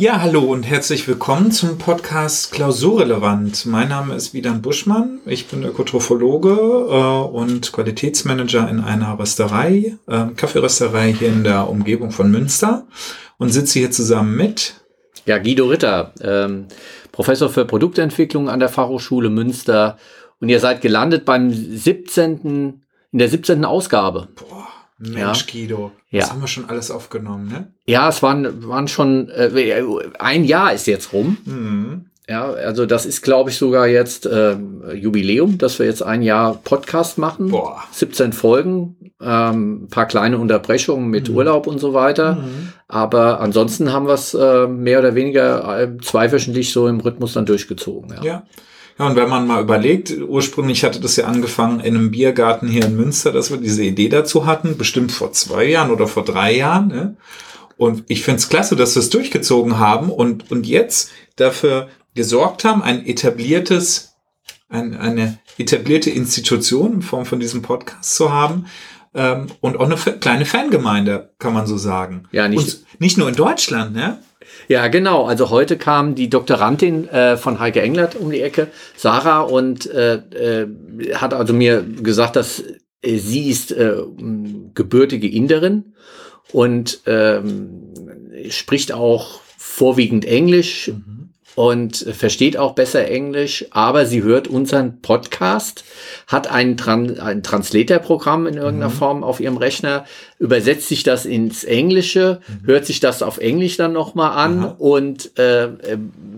Ja, hallo und herzlich willkommen zum Podcast Klausurrelevant. Mein Name ist Widan Buschmann. Ich bin Ökotrophologe äh, und Qualitätsmanager in einer Rösterei, äh, Kaffeerösterei hier in der Umgebung von Münster und sitze hier zusammen mit ja, Guido Ritter, ähm, Professor für Produktentwicklung an der Fachhochschule Münster. Und ihr seid gelandet beim 17. in der 17. Ausgabe. Boah. Mensch, ja. Guido, das ja. haben wir schon alles aufgenommen, ne? Ja, es waren, waren schon, äh, ein Jahr ist jetzt rum. Mhm. Ja, also das ist, glaube ich, sogar jetzt äh, Jubiläum, dass wir jetzt ein Jahr Podcast machen. Boah. 17 Folgen, ähm, paar kleine Unterbrechungen mit mhm. Urlaub und so weiter. Mhm. Aber ansonsten haben wir es äh, mehr oder weniger äh, zweiwöchentlich so im Rhythmus dann durchgezogen. Ja. ja. Ja, und wenn man mal überlegt, ursprünglich hatte das ja angefangen in einem Biergarten hier in Münster, dass wir diese Idee dazu hatten, bestimmt vor zwei Jahren oder vor drei Jahren. Ne? Und ich finde es klasse, dass wir es durchgezogen haben und, und jetzt dafür gesorgt haben, ein etabliertes, ein, eine etablierte Institution in Form von diesem Podcast zu haben, ähm, und auch eine kleine Fangemeinde, kann man so sagen. Ja, nicht, und nicht nur in Deutschland, ne? Ja, genau. Also heute kam die Doktorandin äh, von Heike Englert um die Ecke, Sarah, und äh, äh, hat also mir gesagt, dass äh, sie ist äh, gebürtige Inderin und ähm, spricht auch vorwiegend Englisch. Mhm und versteht auch besser Englisch, aber sie hört unseren Podcast, hat ein, Tran ein Translator-Programm in irgendeiner mhm. Form auf ihrem Rechner, übersetzt sich das ins Englische, mhm. hört sich das auf Englisch dann nochmal an Aha. und äh,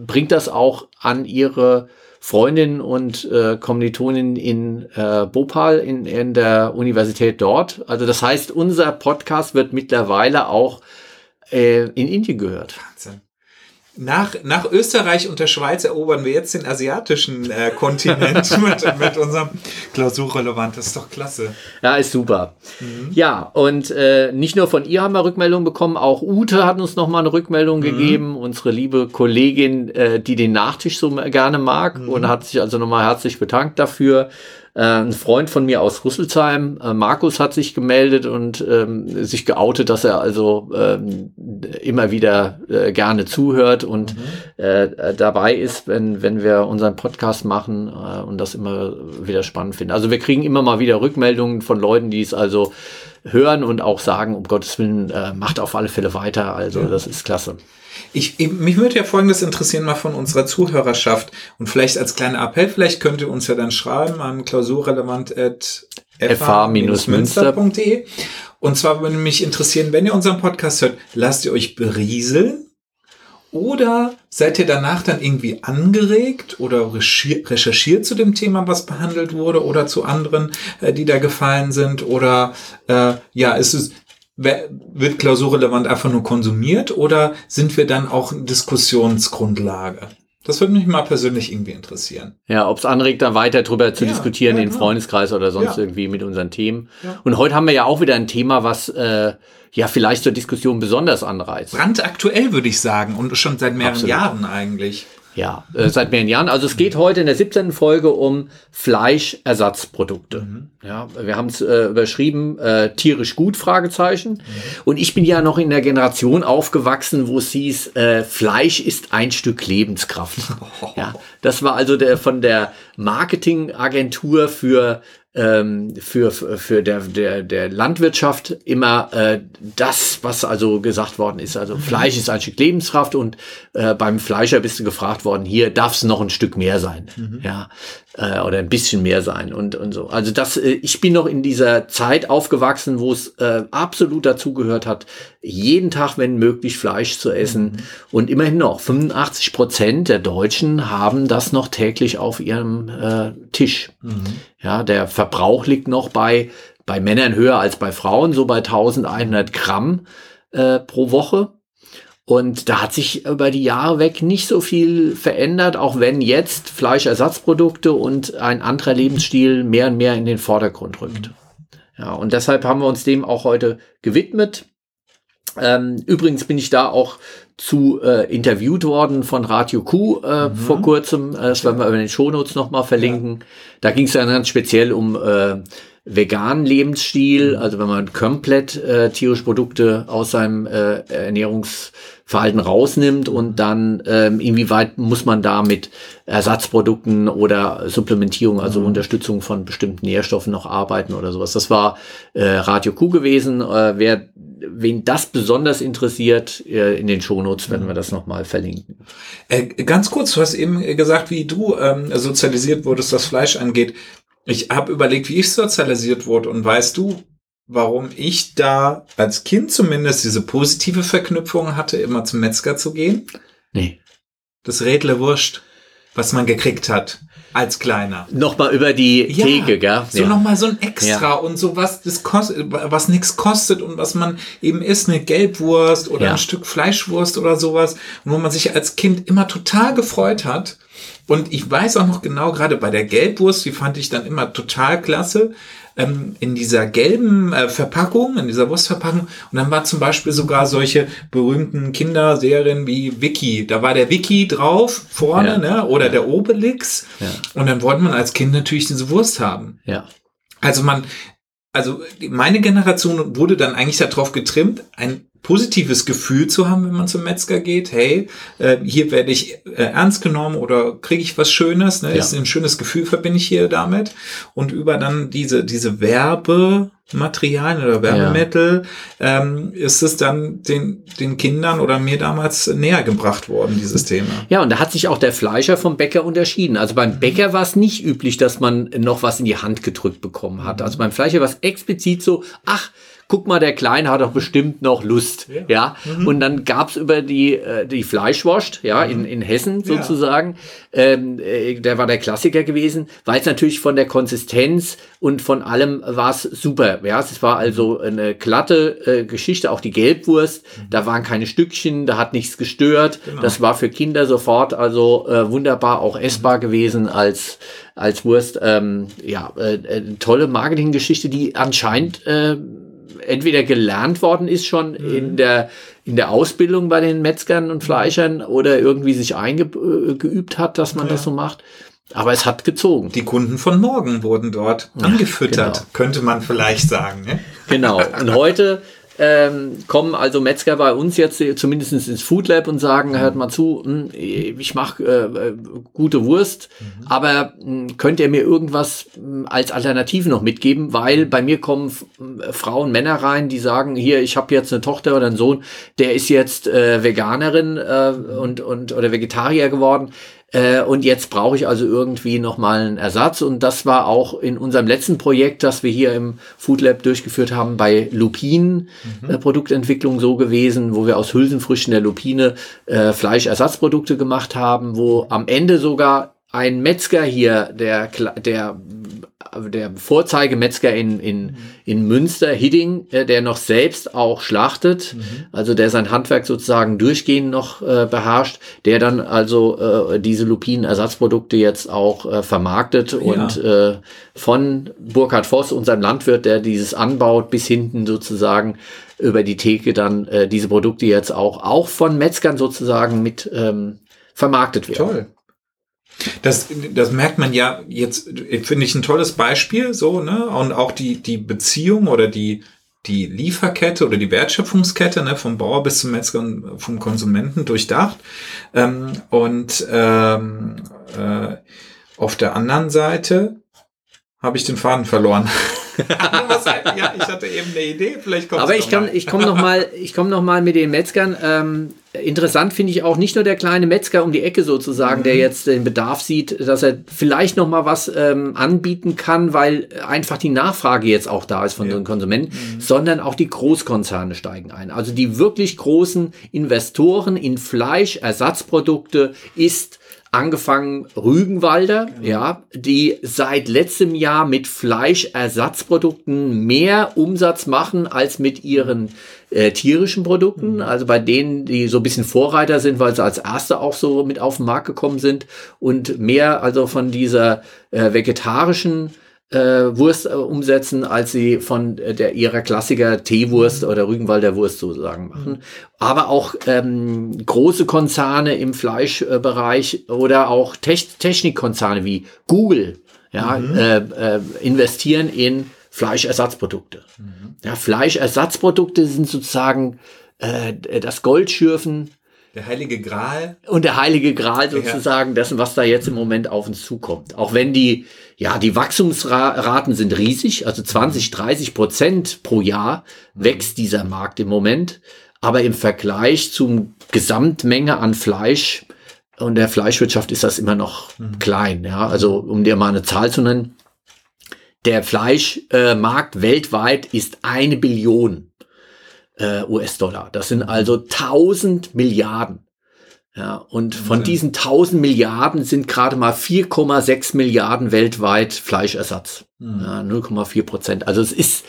bringt das auch an ihre Freundin und äh, Kommilitonin in äh, Bhopal in, in der Universität dort. Also das heißt, unser Podcast wird mittlerweile auch äh, in Indien gehört. Wahnsinn. Nach, nach Österreich und der Schweiz erobern wir jetzt den asiatischen äh, Kontinent mit, mit unserem Klausurrelevant. Das ist doch klasse. Ja, ist super. Mhm. Ja, und äh, nicht nur von ihr haben wir Rückmeldungen bekommen, auch Ute hat uns nochmal eine Rückmeldung mhm. gegeben, unsere liebe Kollegin, äh, die den Nachtisch so gerne mag mhm. und hat sich also nochmal herzlich bedankt dafür. Äh, ein Freund von mir aus Rüsselsheim, äh, Markus, hat sich gemeldet und ähm, sich geoutet, dass er also ähm, immer wieder äh, gerne zuhört und mhm. äh, dabei ist, wenn, wenn wir unseren Podcast machen äh, und das immer wieder spannend finden. Also wir kriegen immer mal wieder Rückmeldungen von Leuten, die es also hören und auch sagen, um Gottes Willen, äh, macht auf alle Fälle weiter. Also ja. das ist klasse. Ich, mich würde ja Folgendes interessieren mal von unserer Zuhörerschaft. Und vielleicht als kleiner Appell, vielleicht könnt ihr uns ja dann schreiben an klausurrelevant.fh-münster.de und zwar würde mich interessieren, wenn ihr unseren Podcast hört, lasst ihr euch berieseln? Oder seid ihr danach dann irgendwie angeregt oder recherchiert zu dem Thema, was behandelt wurde oder zu anderen, äh, die da gefallen sind? Oder äh, ja, ist es wird klausurrelevant einfach nur konsumiert oder sind wir dann auch Diskussionsgrundlage? Das würde mich mal persönlich irgendwie interessieren. Ja, ob es anregt, da weiter drüber zu ja, diskutieren ja, in genau. Freundeskreis oder sonst ja. irgendwie mit unseren Themen. Und heute haben wir ja auch wieder ein Thema, was äh, ja vielleicht zur Diskussion besonders anreizt. Brandaktuell würde ich sagen und schon seit mehreren Absolut. Jahren eigentlich. Ja, äh, seit mehreren Jahren. Also es geht heute in der 17. Folge um Fleischersatzprodukte. Mhm. Ja, wir haben es äh, überschrieben, äh, tierisch gut, Fragezeichen. Mhm. Und ich bin ja noch in der Generation aufgewachsen, wo es hieß, äh, Fleisch ist ein Stück Lebenskraft. Oh. Ja, das war also der von der Marketingagentur für ähm, für, für der, der, der Landwirtschaft immer äh, das, was also gesagt worden ist. Also mhm. Fleisch ist ein Stück Lebenskraft und äh, beim Fleischer bist du gefragt worden, hier darf es noch ein Stück mehr sein. Mhm. Ja, äh, oder ein bisschen mehr sein und, und so. Also das, äh, ich bin noch in dieser Zeit aufgewachsen, wo es äh, absolut dazugehört hat, jeden Tag, wenn möglich, Fleisch zu essen. Mhm. Und immerhin noch, 85 Prozent der Deutschen haben das noch täglich auf ihrem äh, Tisch. Mhm. Ja, der Verbrauch liegt noch bei, bei Männern höher als bei Frauen, so bei 1100 Gramm äh, pro Woche. Und da hat sich über die Jahre weg nicht so viel verändert, auch wenn jetzt Fleischersatzprodukte und ein anderer Lebensstil mehr und mehr in den Vordergrund rückt. Ja, und deshalb haben wir uns dem auch heute gewidmet. Ähm, übrigens bin ich da auch zu äh, interviewt worden von Radio Q äh, mhm. vor kurzem. Äh, das werden wir über den Shownotes nochmal verlinken. Ja. Da ging es dann ganz speziell um äh, veganen Lebensstil, mhm. also wenn man komplett äh, tierische Produkte aus seinem äh, Ernährungs Verhalten rausnimmt und dann ähm, inwieweit muss man da mit Ersatzprodukten oder Supplementierung, also mhm. Unterstützung von bestimmten Nährstoffen noch arbeiten oder sowas. Das war äh, Radio Q gewesen. Äh, wer wen das besonders interessiert, äh, in den Shownotes werden wir das nochmal verlinken. Äh, ganz kurz, du hast eben gesagt, wie du ähm, sozialisiert wurdest, was Fleisch angeht. Ich habe überlegt, wie ich sozialisiert wurde und weißt du, warum ich da als Kind zumindest diese positive Verknüpfung hatte, immer zum Metzger zu gehen? Nee. Das Redle Wurst, was man gekriegt hat als Kleiner. Nochmal über die ja, Theke, gell? So ja. nochmal so ein Extra ja. und so was, das kostet, was nichts kostet und was man eben isst, eine Gelbwurst oder ja. ein Stück Fleischwurst oder sowas, wo man sich als Kind immer total gefreut hat. Und ich weiß auch noch genau, gerade bei der Gelbwurst, die fand ich dann immer total klasse, ähm, in dieser gelben äh, Verpackung, in dieser Wurstverpackung. Und dann war zum Beispiel sogar solche berühmten Kinderserien wie Wiki. Da war der Wiki drauf vorne, ja. ne? Oder ja. der Obelix. Ja. Und dann wollte man als Kind natürlich diese Wurst haben. Ja. Also man, also meine Generation wurde dann eigentlich darauf getrimmt, ein positives Gefühl zu haben, wenn man zum Metzger geht. Hey, äh, hier werde ich äh, ernst genommen oder kriege ich was Schönes. Ne? Ja. Ist ein schönes Gefühl, verbinde ich hier damit. Und über dann diese, diese Werbematerialien oder Werbemittel ja. ähm, ist es dann den, den Kindern oder mir damals näher gebracht worden, dieses Thema. Ja, und da hat sich auch der Fleischer vom Bäcker unterschieden. Also beim Bäcker war es nicht üblich, dass man noch was in die Hand gedrückt bekommen hat. Also beim Fleischer war es explizit so, ach, guck mal, der Kleine hat doch bestimmt noch Lust. Ja. ja? Mhm. Und dann gab's über die, äh, die Fleischwurst, ja, mhm. in, in Hessen sozusagen. Ja. Ähm, äh, der war der Klassiker gewesen, weil es natürlich von der Konsistenz und von allem war es super. Ja, es war also eine glatte äh, Geschichte, auch die Gelbwurst. Mhm. Da waren keine Stückchen, da hat nichts gestört. Genau. Das war für Kinder sofort also äh, wunderbar auch essbar mhm. gewesen als als Wurst. Ähm, ja, äh, äh, tolle Marketinggeschichte, die anscheinend äh, entweder gelernt worden ist schon mhm. in der in der Ausbildung bei den Metzgern und Fleischern oder irgendwie sich eingeübt hat, dass man ja. das so macht. Aber es hat gezogen. Die Kunden von morgen wurden dort ja, angefüttert, genau. könnte man vielleicht sagen. Ne? Genau. Und heute ähm, kommen also Metzger bei uns jetzt zumindest ins Food Lab und sagen, hört mal zu, hm, ich mache äh, gute Wurst, mhm. aber hm, könnt ihr mir irgendwas hm, als Alternative noch mitgeben? Weil bei mir kommen Frauen, Männer rein, die sagen, hier, ich habe jetzt eine Tochter oder einen Sohn, der ist jetzt äh, Veganerin äh, und, und oder Vegetarier geworden äh, und jetzt brauche ich also irgendwie nochmal einen Ersatz. Und das war auch in unserem letzten Projekt, das wir hier im Food Lab durchgeführt haben, bei Lupinen mhm. äh, Produktentwicklung so gewesen, wo wir aus Hülsenfrüchten der Lupine äh, Fleischersatzprodukte gemacht haben, wo am Ende sogar ein Metzger hier, der, der der Vorzeigemetzger in, in, in Münster, Hidding, äh, der noch selbst auch schlachtet, mhm. also der sein Handwerk sozusagen durchgehend noch äh, beherrscht, der dann also äh, diese Lupinen-Ersatzprodukte jetzt auch äh, vermarktet ja. und äh, von Burkhard Voss, unserem Landwirt, der dieses anbaut, bis hinten sozusagen über die Theke dann äh, diese Produkte jetzt auch, auch von Metzgern sozusagen mit ähm, vermarktet werden. Toll. Das, das merkt man ja jetzt, finde ich ein tolles Beispiel, so, ne? Und auch die, die Beziehung oder die, die Lieferkette oder die Wertschöpfungskette, ne, vom Bauer bis zum Metzger und vom Konsumenten durchdacht. Ähm, und ähm, äh, auf der anderen Seite habe ich den Faden verloren. ja, ich hatte eben eine Idee, vielleicht kommt Aber ich, kann, ich komme noch mal, ich komme noch mal mit den Metzgern. Ähm, interessant finde ich auch nicht nur der kleine Metzger um die Ecke sozusagen, mhm. der jetzt den Bedarf sieht, dass er vielleicht noch mal was ähm, anbieten kann, weil einfach die Nachfrage jetzt auch da ist von ja. den Konsumenten, mhm. sondern auch die Großkonzerne steigen ein. Also die wirklich großen Investoren in Fleisch, Ersatzprodukte ist angefangen Rügenwalder, genau. ja, die seit letztem Jahr mit Fleischersatzprodukten mehr Umsatz machen als mit ihren äh, tierischen Produkten. Mhm. Also bei denen, die so ein bisschen Vorreiter sind, weil sie als erste auch so mit auf den Markt gekommen sind und mehr also von dieser äh, vegetarischen äh, Wurst äh, umsetzen, als sie von äh, der ihrer Klassiker Teewurst oder Rügenwalder Wurst sozusagen machen. Aber auch ähm, große Konzerne im Fleischbereich oder auch Te Technikkonzerne wie Google ja, mhm. äh, äh, investieren in Fleischersatzprodukte. Mhm. Ja, Fleischersatzprodukte sind sozusagen äh, das Goldschürfen Der heilige Gral. Und der heilige Gral sozusagen dessen, was da jetzt im Moment auf uns zukommt. Auch wenn die, ja, die Wachstumsraten sind riesig, also 20, 30 Prozent pro Jahr wächst dieser Markt im Moment. Aber im Vergleich zum Gesamtmenge an Fleisch und der Fleischwirtschaft ist das immer noch mhm. klein. Ja, also um dir mal eine Zahl zu nennen. Der Fleischmarkt äh, weltweit ist eine Billion äh, US-Dollar. Das sind also 1000 Milliarden. Ja, und von diesen 1000 Milliarden sind gerade mal 4,6 Milliarden weltweit Fleischersatz. Mhm. Ja, 0,4 Prozent. Also es ist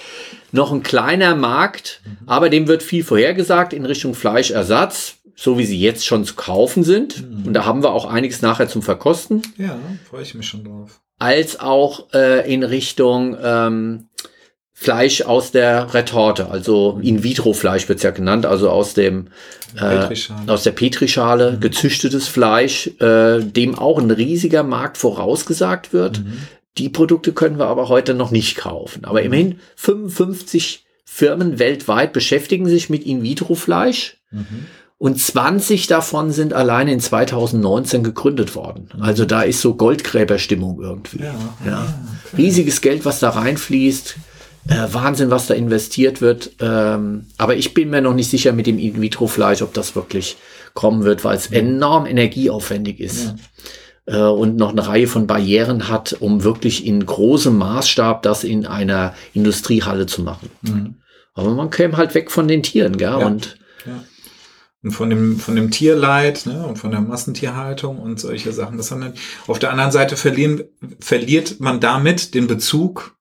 noch ein kleiner Markt, mhm. aber dem wird viel vorhergesagt in Richtung Fleischersatz, so wie sie jetzt schon zu kaufen sind. Mhm. Und da haben wir auch einiges nachher zum Verkosten. Ja, freue ich mich schon drauf. Als auch äh, in Richtung ähm, Fleisch aus der Retorte, also In-vitro-Fleisch wird's ja genannt, also aus dem äh, aus der Petrischale mhm. gezüchtetes Fleisch, äh, dem auch ein riesiger Markt vorausgesagt wird. Mhm. Die Produkte können wir aber heute noch nicht kaufen. Aber immerhin 55 Firmen weltweit beschäftigen sich mit In-vitro-Fleisch. Mhm. Und 20 davon sind allein in 2019 gegründet worden. Mhm. Also da ist so Goldgräberstimmung irgendwie. Ja, ja. Okay. Riesiges Geld, was da reinfließt äh, Wahnsinn, was da investiert wird. Ähm, aber ich bin mir noch nicht sicher mit dem In-vitro-Fleisch, ob das wirklich kommen wird, weil es enorm energieaufwendig ist. Ja. Äh, und noch eine Reihe von Barrieren hat, um wirklich in großem Maßstab das in einer Industriehalle zu machen. Mhm. Aber man käme halt weg von den Tieren, gell? Ja. Und und von dem, von dem Tierleid ne, und von der Massentierhaltung und solche Sachen. Das haben dann, auf der anderen Seite verlieren, verliert man damit den Bezug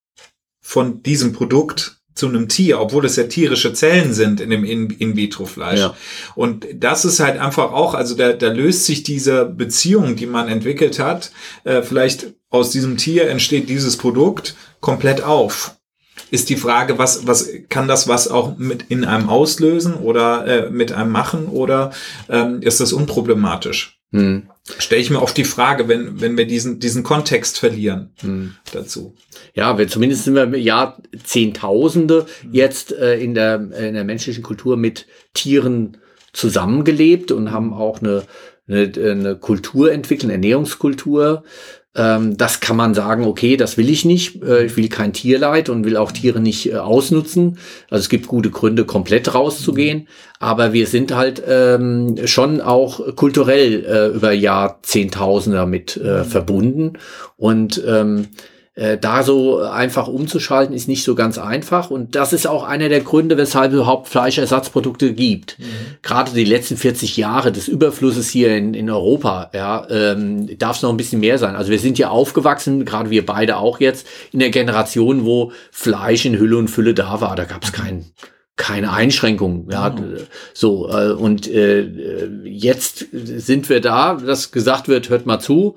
von diesem Produkt zu einem Tier, obwohl es ja tierische Zellen sind in dem In-vitro-Fleisch. Ja. Und das ist halt einfach auch, also da, da löst sich diese Beziehung, die man entwickelt hat, äh, vielleicht aus diesem Tier entsteht dieses Produkt komplett auf. Ist die Frage, was, was kann das was auch mit in einem auslösen oder äh, mit einem machen oder ähm, ist das unproblematisch? Hm. Stelle ich mir oft die Frage, wenn, wenn wir diesen, diesen Kontext verlieren hm. dazu. Ja, wir, zumindest sind wir im Jahr Zehntausende hm. jetzt äh, in, der, in der menschlichen Kultur mit Tieren zusammengelebt und haben auch eine, eine, eine Kultur entwickelt, eine Ernährungskultur, ähm, das kann man sagen, okay, das will ich nicht. Äh, ich will kein Tierleid und will auch Tiere nicht äh, ausnutzen. Also es gibt gute Gründe, komplett rauszugehen. Aber wir sind halt ähm, schon auch kulturell äh, über Jahrzehntausende damit äh, verbunden. Und ähm, äh, da so einfach umzuschalten, ist nicht so ganz einfach. Und das ist auch einer der Gründe, weshalb es überhaupt Fleischersatzprodukte gibt. Mhm. Gerade die letzten 40 Jahre des Überflusses hier in, in Europa, ja, ähm, darf es noch ein bisschen mehr sein. Also wir sind ja aufgewachsen, gerade wir beide auch jetzt, in der Generation, wo Fleisch in Hülle und Fülle da war. Da gab es keinen keine Einschränkungen. Ja, oh. so äh, und äh, jetzt sind wir da, dass gesagt wird, hört mal zu.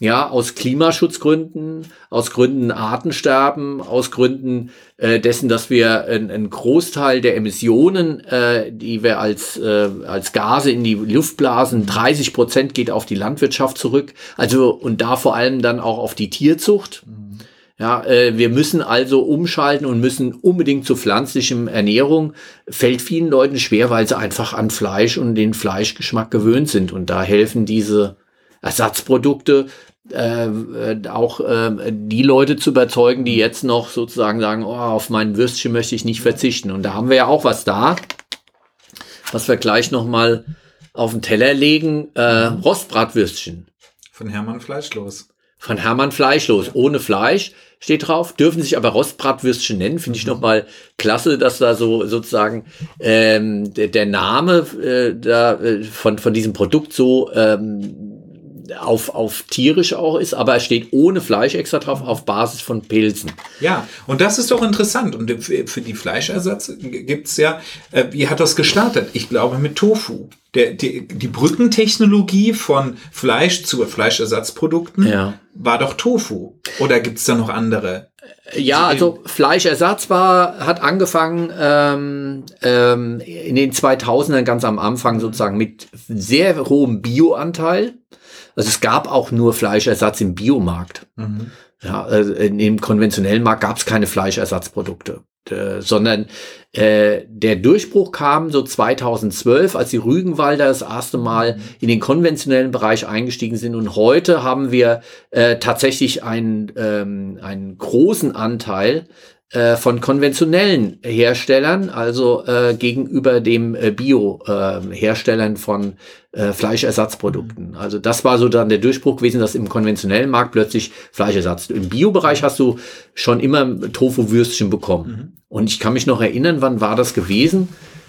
Ja, aus Klimaschutzgründen, aus Gründen Artensterben, aus Gründen äh, dessen, dass wir einen Großteil der Emissionen, äh, die wir als, äh, als Gase in die Luft blasen, 30 Prozent geht auf die Landwirtschaft zurück. Also und da vor allem dann auch auf die Tierzucht. Mhm. Ja, äh, wir müssen also umschalten und müssen unbedingt zu pflanzlichem Ernährung. Fällt vielen Leuten schwer, weil sie einfach an Fleisch und den Fleischgeschmack gewöhnt sind. Und da helfen diese Ersatzprodukte, äh, äh, auch äh, die Leute zu überzeugen, die jetzt noch sozusagen sagen, oh, auf mein Würstchen möchte ich nicht verzichten. Und da haben wir ja auch was da, was wir gleich noch mal auf den Teller legen. Äh, Rostbratwürstchen. Von Hermann Fleischlos. Von Hermann Fleischlos, ohne Fleisch steht drauf, dürfen sich aber Rostbratwürstchen nennen. Finde ich mhm. nochmal klasse, dass da so sozusagen ähm, der, der Name äh, da, äh, von, von diesem Produkt so ähm, auf, auf tierisch auch ist, aber es steht ohne Fleisch extra drauf auf Basis von Pilzen. Ja, und das ist doch interessant. Und für die Fleischersatz gibt's ja, äh, wie hat das gestartet? Ich glaube mit Tofu. Der, die, die Brückentechnologie von Fleisch zu Fleischersatzprodukten ja. war doch Tofu. Oder gibt's da noch andere? Ja, also Fleischersatz war, hat angefangen ähm, ähm, in den 2000ern ganz am Anfang sozusagen mit sehr hohem Bioanteil. Also es gab auch nur Fleischersatz im Biomarkt. Mhm. Ja, in dem konventionellen Markt gab es keine Fleischersatzprodukte. äh, sondern äh, der Durchbruch kam so 2012, als die Rügenwalder das erste Mal in den konventionellen Bereich eingestiegen sind. Und heute haben wir äh, tatsächlich einen, ähm, einen großen Anteil äh, von konventionellen Herstellern, also äh, gegenüber dem äh, Bio-Herstellern ähm, von äh, Fleischersatzprodukten. Mhm. Also das war so dann der Durchbruch gewesen, dass im konventionellen Markt plötzlich Fleischersatz. Im Bio-Bereich hast du schon immer Tofu-Würstchen bekommen. Mhm. Und ich kann mich noch erinnern, wann war das gewesen?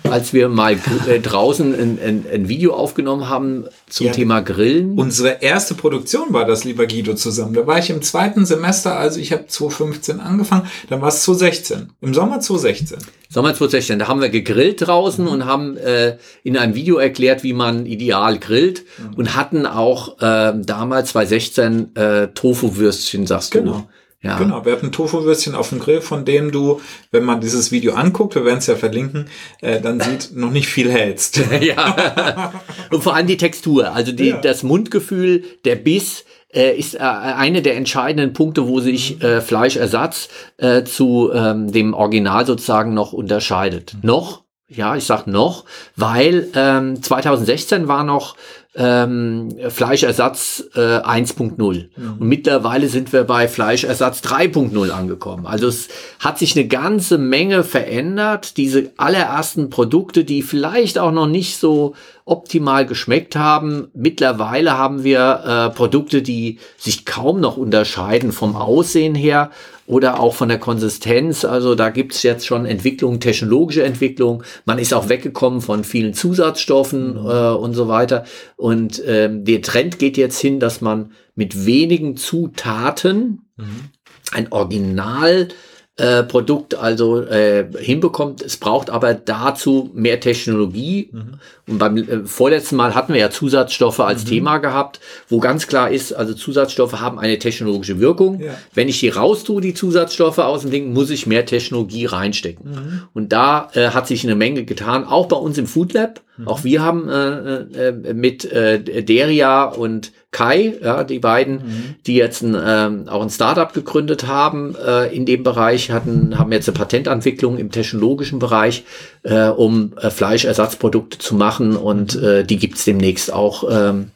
Als wir mal äh, draußen ein, ein, ein, Video aufgenommen haben zum ja, Thema Grillen. Unsere erste Produktion war das, lieber Guido, zusammen. Da war ich im zweiten Semester, also ich habe 2015 angefangen, dann war es 2016. Im Sommer 2016. Sommer 2016, da haben wir gegrillt draußen mhm. und haben äh, in einem Video erklärt, wie man ideal grillt mhm. und hatten auch äh, damals 2016 äh, Tofu-Würstchen, sagst genau. du. Ja. Genau, wir hatten Tofu-Würstchen auf dem Grill, von dem du, wenn man dieses Video anguckt, wir werden es ja verlinken, äh, dann sieht, noch nicht viel hältst. ja. Und vor allem die Textur, also die, ja. das Mundgefühl, der Biss, äh, ist äh, eine der entscheidenden Punkte, wo sich äh, Fleischersatz äh, zu ähm, dem Original sozusagen noch unterscheidet. Mhm. Noch, ja, ich sag noch, weil ähm, 2016 war noch ähm, Fleischersatz äh, 1.0. Mhm. Und mittlerweile sind wir bei Fleischersatz 3.0 angekommen. Also es hat sich eine ganze Menge verändert. Diese allerersten Produkte, die vielleicht auch noch nicht so optimal geschmeckt haben. Mittlerweile haben wir äh, Produkte, die sich kaum noch unterscheiden vom Aussehen her oder auch von der Konsistenz. Also da gibt es jetzt schon Entwicklungen, technologische Entwicklungen. Man ist auch weggekommen von vielen Zusatzstoffen mhm. äh, und so weiter. Und ähm, der Trend geht jetzt hin, dass man mit wenigen Zutaten mhm. ein Original äh, Produkt also äh, hinbekommt. Es braucht aber dazu mehr Technologie. Mhm. Und beim äh, vorletzten Mal hatten wir ja Zusatzstoffe als mhm. Thema gehabt, wo ganz klar ist, also Zusatzstoffe haben eine technologische Wirkung. Ja. Wenn ich die raustue, die Zusatzstoffe aus dem Ding, muss ich mehr Technologie reinstecken. Mhm. Und da äh, hat sich eine Menge getan, auch bei uns im Food Lab. Mhm. Auch wir haben äh, äh, mit äh, Deria und Kai, ja, die beiden, mhm. die jetzt ein, ähm, auch ein Startup gegründet haben äh, in dem Bereich, hatten, haben jetzt eine Patententwicklung im technologischen Bereich, äh, um äh, Fleischersatzprodukte zu machen und mhm. äh, die gibt's demnächst auch ähm,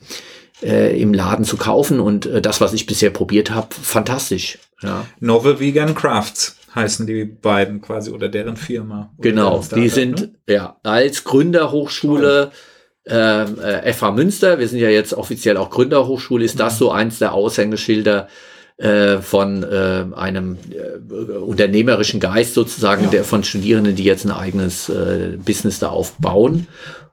äh, im Laden zu kaufen und äh, das, was ich bisher probiert habe, fantastisch. Ja. Novel Vegan Crafts heißen die beiden quasi oder deren Firma. Oder genau, die sind ne? ja als Gründerhochschule. Oh äh, FH Münster, wir sind ja jetzt offiziell auch Gründerhochschule, ist das mhm. so eins der Aushängeschilder äh, von äh, einem äh, unternehmerischen Geist sozusagen, ja. der von Studierenden, die jetzt ein eigenes äh, Business da aufbauen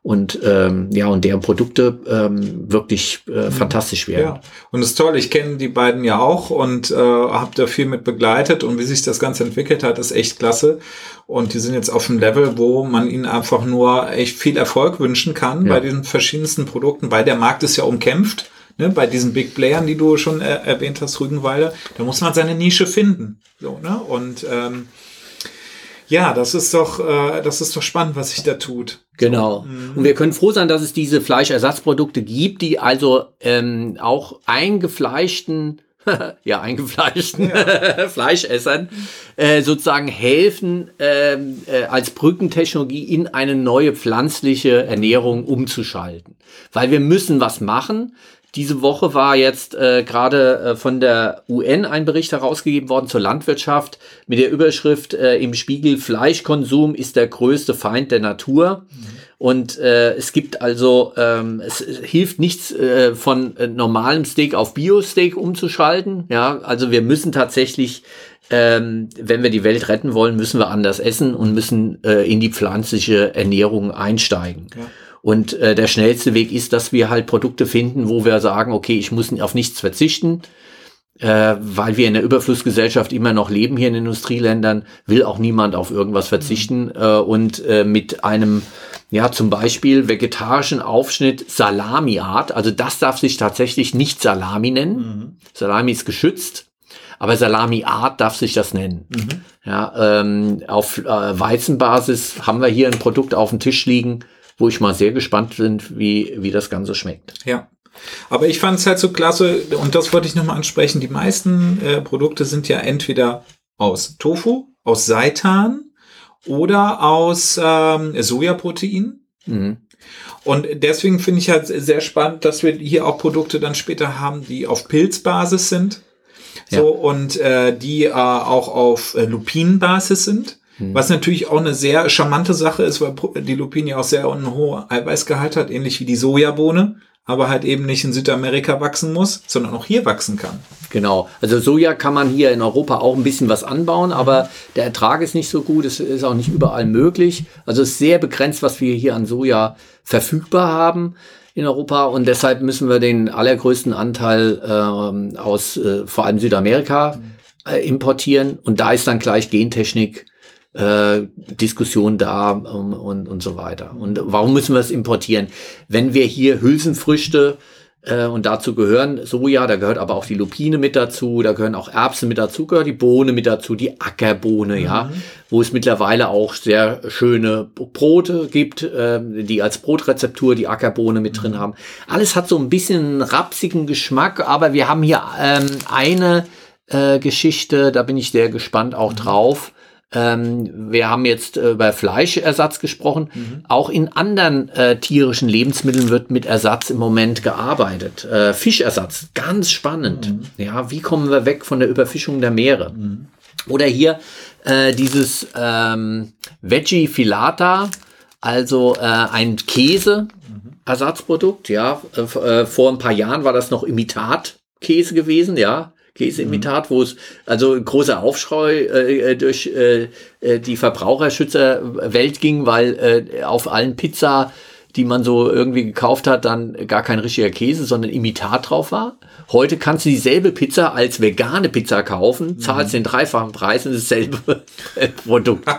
und ähm, ja und deren Produkte ähm, wirklich äh, mhm. fantastisch werden. Ja. Und das ist toll, ich kenne die beiden ja auch und äh, habe da viel mit begleitet und wie sich das Ganze entwickelt hat, ist echt klasse. Und die sind jetzt auf einem Level, wo man ihnen einfach nur echt viel Erfolg wünschen kann ja. bei diesen verschiedensten Produkten, weil der Markt ist ja umkämpft. Ne, bei diesen Big Playern, die du schon äh, erwähnt hast, Rügenwalder, da muss man seine Nische finden. So, ne? Und ähm, ja, das ist doch, äh, das ist doch spannend, was sich da tut. Genau. So, mhm. und wir können froh sein, dass es diese Fleischersatzprodukte gibt, die also ähm, auch eingefleischten ja, eingefleischten ja. Fleischessern äh, sozusagen helfen, ähm, äh, als Brückentechnologie in eine neue pflanzliche Ernährung umzuschalten. Weil wir müssen was machen. Diese Woche war jetzt äh, gerade äh, von der UN ein Bericht herausgegeben worden zur Landwirtschaft mit der Überschrift äh, im Spiegel Fleischkonsum ist der größte Feind der Natur. Mhm. Und äh, es gibt also, ähm, es, hilft nichts äh, von äh, normalem Steak auf Bio-Steak umzuschalten. Ja, also wir müssen tatsächlich, ähm, wenn wir die Welt retten wollen, müssen wir anders essen und müssen äh, in die pflanzliche Ernährung einsteigen. Ja. Und äh, der schnellste Weg ist, dass wir halt Produkte finden, wo wir sagen, okay, ich muss auf nichts verzichten. Äh, weil wir in der Überflussgesellschaft immer noch leben hier in Industrieländern, will auch niemand auf irgendwas verzichten. Äh, und äh, mit einem, ja, zum Beispiel vegetarischen Aufschnitt Salami-Art, also das darf sich tatsächlich nicht Salami nennen. Mhm. Salami ist geschützt. Aber Salami-Art darf sich das nennen. Mhm. Ja, ähm, auf äh, Weizenbasis haben wir hier ein Produkt auf dem Tisch liegen, wo ich mal sehr gespannt bin, wie, wie das Ganze schmeckt. Ja. Aber ich fand es halt so klasse, und das wollte ich nochmal ansprechen, die meisten äh, Produkte sind ja entweder aus Tofu, aus Seitan oder aus ähm, Sojaprotein. Mhm. Und deswegen finde ich halt sehr spannend, dass wir hier auch Produkte dann später haben, die auf Pilzbasis sind. So, Ja. und äh, die äh, auch auf äh, Lupinenbasis sind. Mhm. Was natürlich auch eine sehr charmante Sache ist, weil die Lupine ja auch sehr einen hohen Eiweißgehalt hat, ähnlich wie die Sojabohne, aber halt eben nicht in Südamerika wachsen muss, sondern auch hier wachsen kann. Genau. Also Soja kann man hier in Europa auch ein bisschen was anbauen, aber der Ertrag ist nicht so gut. Es ist auch nicht überall möglich. Also es ist sehr begrenzt, was wir hier an Soja verfügbar haben in Europa und deshalb müssen wir den allergrößten Anteil ähm, aus äh, vor allem Südamerika äh, importieren und da ist dann gleich Gentechnik äh, Diskussion da um, und, und so weiter. Und warum müssen wir es importieren? Wenn wir hier Hülsenfrüchte äh, und dazu gehören Soja, da gehört aber auch die Lupine mit dazu, da gehören auch Erbsen mit dazu, gehört die Bohne mit dazu, die Ackerbohne, ja, wo es mittlerweile auch sehr schöne Brote gibt, äh, die als Brotrezeptur die Ackerbohne mit drin haben. Alles hat so ein bisschen einen rapsigen Geschmack, aber wir haben hier ähm, eine äh, Geschichte, da bin ich sehr gespannt auch drauf. Ähm, wir haben jetzt äh, über Fleischersatz gesprochen. Auch in anderen äh, tierischen Lebensmitteln wird mit Ersatz im Moment gearbeitet. Äh, Fischersatz, ganz spannend. Ja, wie kommen wir weg von der Überfischung der Meere? Oder hier äh, dieses ähm, Veggie Filata, also äh, ein Käse. Ersatzprodukt, ja. Vor ein paar Jahren war das noch Imitatkäse gewesen, ja. Käseimitat, wo es also großer Aufschrei äh, äh, durch äh, äh, die Verbraucherschützerwelt ging, weil äh, auf allen Pizza, die man so irgendwie gekauft hat, dann gar kein richtiger Käse, sondern Imitat drauf war. Heute kannst du dieselbe Pizza als vegane Pizza kaufen, zahlst den dreifachen Preis und dasselbe Produkt.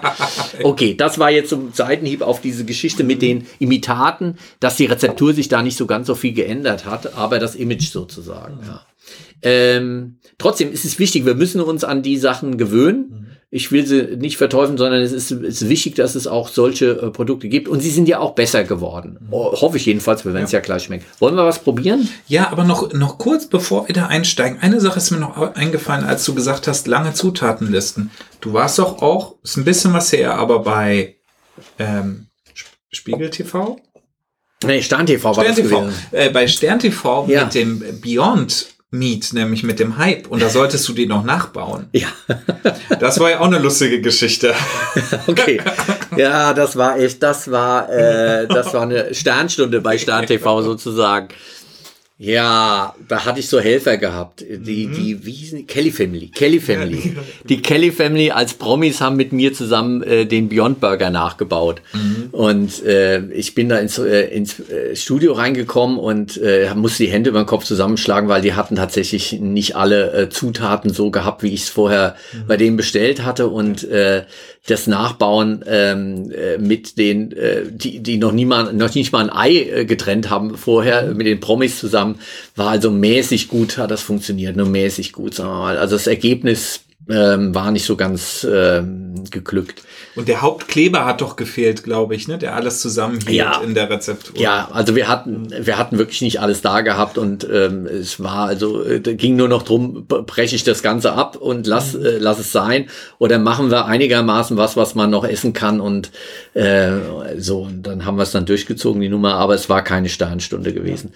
Okay, das war jetzt so ein Seitenhieb auf diese Geschichte mit den Imitaten, dass die Rezeptur sich da nicht so ganz so viel geändert hat, aber das Image sozusagen, ja. Ähm, trotzdem ist es wichtig, wir müssen uns an die Sachen gewöhnen. Ich will sie nicht verteufeln, sondern es ist, ist wichtig, dass es auch solche äh, Produkte gibt. Und sie sind ja auch besser geworden. Oh, hoffe ich jedenfalls, wir werden es ja. gleich schmecken. Wollen wir was probieren? Ja, aber noch, noch kurz bevor wir da einsteigen. Eine Sache ist mir noch eingefallen, als du gesagt hast, lange Zutatenlisten. Du warst doch auch, ist ein bisschen was her, aber bei ähm, Sp- Spiegel TV? Nee, Stern TV war Stern das TV. Äh, bei Stern TV Ja. mit dem Beyond Meat, nämlich mit dem Hype. Und da solltest du den noch nachbauen. Ja, Das war ja auch eine lustige Geschichte. okay. Ja, das war echt, das war, äh, das war eine Sternstunde bei Stern TV sozusagen. Ja, da hatte ich so Helfer gehabt. Die, die, wie hießen die? Kelly Family. Kelly Family. Die Kelly Family als Promis haben mit mir zusammen äh, den Beyond Burger nachgebaut. Und äh, ich bin da ins, äh, ins äh, Studio reingekommen und äh, musste die Hände über den Kopf zusammenschlagen, weil die hatten tatsächlich nicht alle äh, Zutaten so gehabt, wie ich es vorher bei denen bestellt hatte. Und äh, das Nachbauen ähm, äh, mit den, äh, die, die noch niemand, noch nicht mal ein Ei äh, getrennt haben vorher mit den Promis zusammen, war also mäßig gut, hat das funktioniert, nur mäßig gut, sagen wir mal. Also das Ergebnis ähm, war nicht so ganz ähm, geglückt. Und der Hauptkleber hat doch gefehlt, glaube ich, ne? Der alles zusammenhielt Ja. in der Rezeptur. Ja, also wir hatten, wir hatten wirklich nicht alles da gehabt und ähm, es war also, äh, ging nur noch drum, breche ich das Ganze ab und lass, äh, lass es sein oder machen wir einigermaßen was, was man noch essen kann und äh, so und dann haben wir es dann durchgezogen die Nummer, aber es war keine Sternstunde gewesen.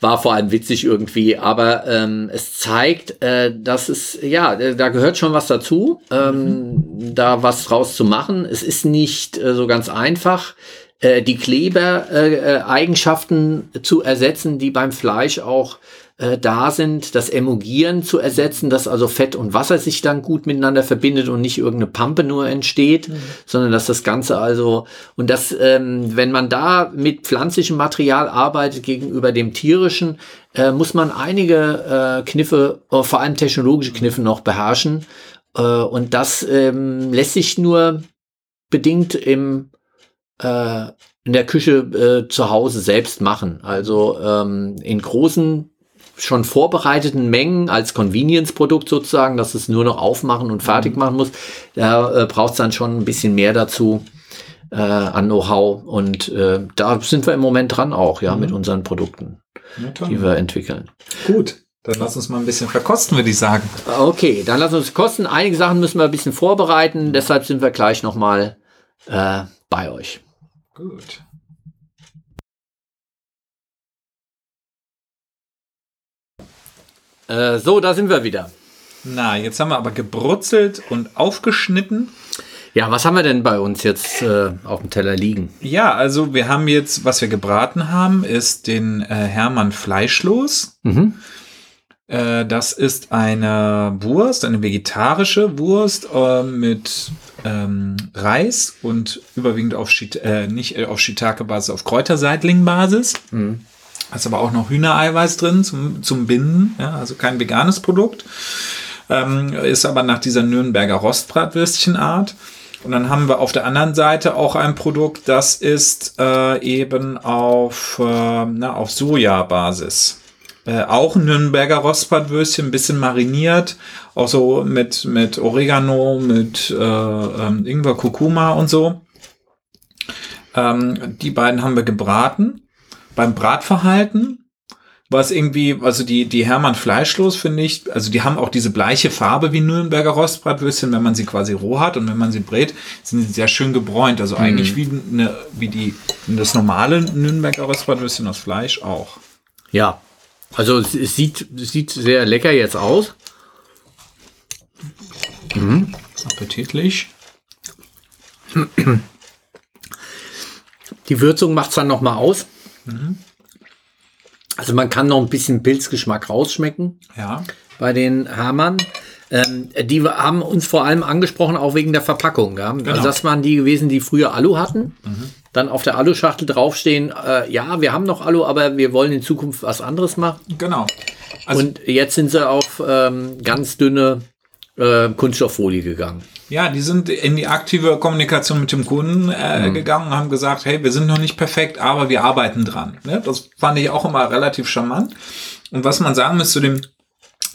War vor allem witzig irgendwie, aber ähm, es zeigt, äh, dass es ja, äh, da gehört schon was dazu, ähm, da was draus zu machen. Es ist nicht äh, so ganz einfach äh, die Klebereigenschaften äh, Eigenschaften zu ersetzen, die beim Fleisch auch äh, da sind, das Emulgieren zu ersetzen, dass also Fett und Wasser sich dann gut miteinander verbindet und nicht irgendeine Pampe nur entsteht, sondern dass das Ganze also und das, ähm, wenn man da mit pflanzlichem Material arbeitet gegenüber dem tierischen, äh, muss man einige äh, Kniffe, äh, vor allem technologische Kniffe noch beherrschen. Äh, und das ähm, lässt sich nur bedingt im in der Küche äh, zu Hause selbst machen. Also ähm, in großen, schon vorbereiteten Mengen als Convenience-Produkt sozusagen, dass es nur noch aufmachen und fertig machen muss. Da äh, braucht es dann schon ein bisschen mehr dazu äh, an Know-how. Und äh, da sind wir im Moment dran auch, ja, mit unseren Produkten, Ja, die wir entwickeln. Gut, dann lass uns mal ein bisschen verkosten, würde ich sagen. Okay, dann wir uns kosten. Einige Sachen müssen wir ein bisschen vorbereiten, deshalb sind wir gleich nochmal äh, bei euch. Gut. Äh, so, da sind wir wieder. Na, jetzt haben wir aber gebrutzelt und aufgeschnitten. Ja, was haben wir denn bei uns jetzt äh, auf dem Teller liegen? Ja, also wir haben jetzt, was wir gebraten haben, ist den äh, Hermann Fleischlos. Mhm. Äh, das ist eine Wurst, eine vegetarische Wurst äh, mit ähm, Reis und überwiegend auf Shit äh, nicht auf Shiitake-Basis, auf Kräuterseitling-Basis. Mhm. Ist aber auch noch Hühnereiweiß drin zum, zum Binden, ja, also kein veganes Produkt. Ähm, ist aber nach dieser Nürnberger Rostbratwürstchenart. Und dann haben wir auf der anderen Seite auch ein Produkt, das ist äh, eben auf, äh, na, auf Sojabasis. Äh, auch Nürnberger Rostbratwürstchen, ein bisschen mariniert, auch so mit, mit Oregano, mit äh, ähm, Ingwer, Kurkuma und so. Ähm, die beiden haben wir gebraten. Beim Bratverhalten was irgendwie, also die, die Hermann Fleischlos, finde ich, also die haben auch diese bleiche Farbe wie Nürnberger Rostbratwürstchen, wenn man sie quasi roh hat und wenn man sie brät, sind sie sehr schön gebräunt. Also eigentlich wie, eine, wie die, das normale Nürnberger Rostbratwürstchen aus Fleisch auch. Ja, also es, es sieht, es sieht sehr lecker jetzt aus. Appetitlich. Die Würzung macht es dann nochmal aus. Also man kann noch ein bisschen Pilzgeschmack rausschmecken Ja. bei den Hamann. Ähm, die haben uns vor allem angesprochen, auch wegen der Verpackung. Ja? Also das waren die gewesen, die früher Alu hatten. Dann auf der Aluschachtel draufstehen, äh, ja, wir haben noch Alu, aber wir wollen in Zukunft was anderes machen. Genau. Also, Und jetzt sind sie auf ähm, ganz dünne äh, Kunststofffolie gegangen. Ja, die sind in die aktive Kommunikation mit dem Kunden äh, gegangen und haben gesagt, hey, wir sind noch nicht perfekt, aber wir arbeiten dran. Ne? Das fand ich auch immer relativ charmant. Und was man sagen muss zu dem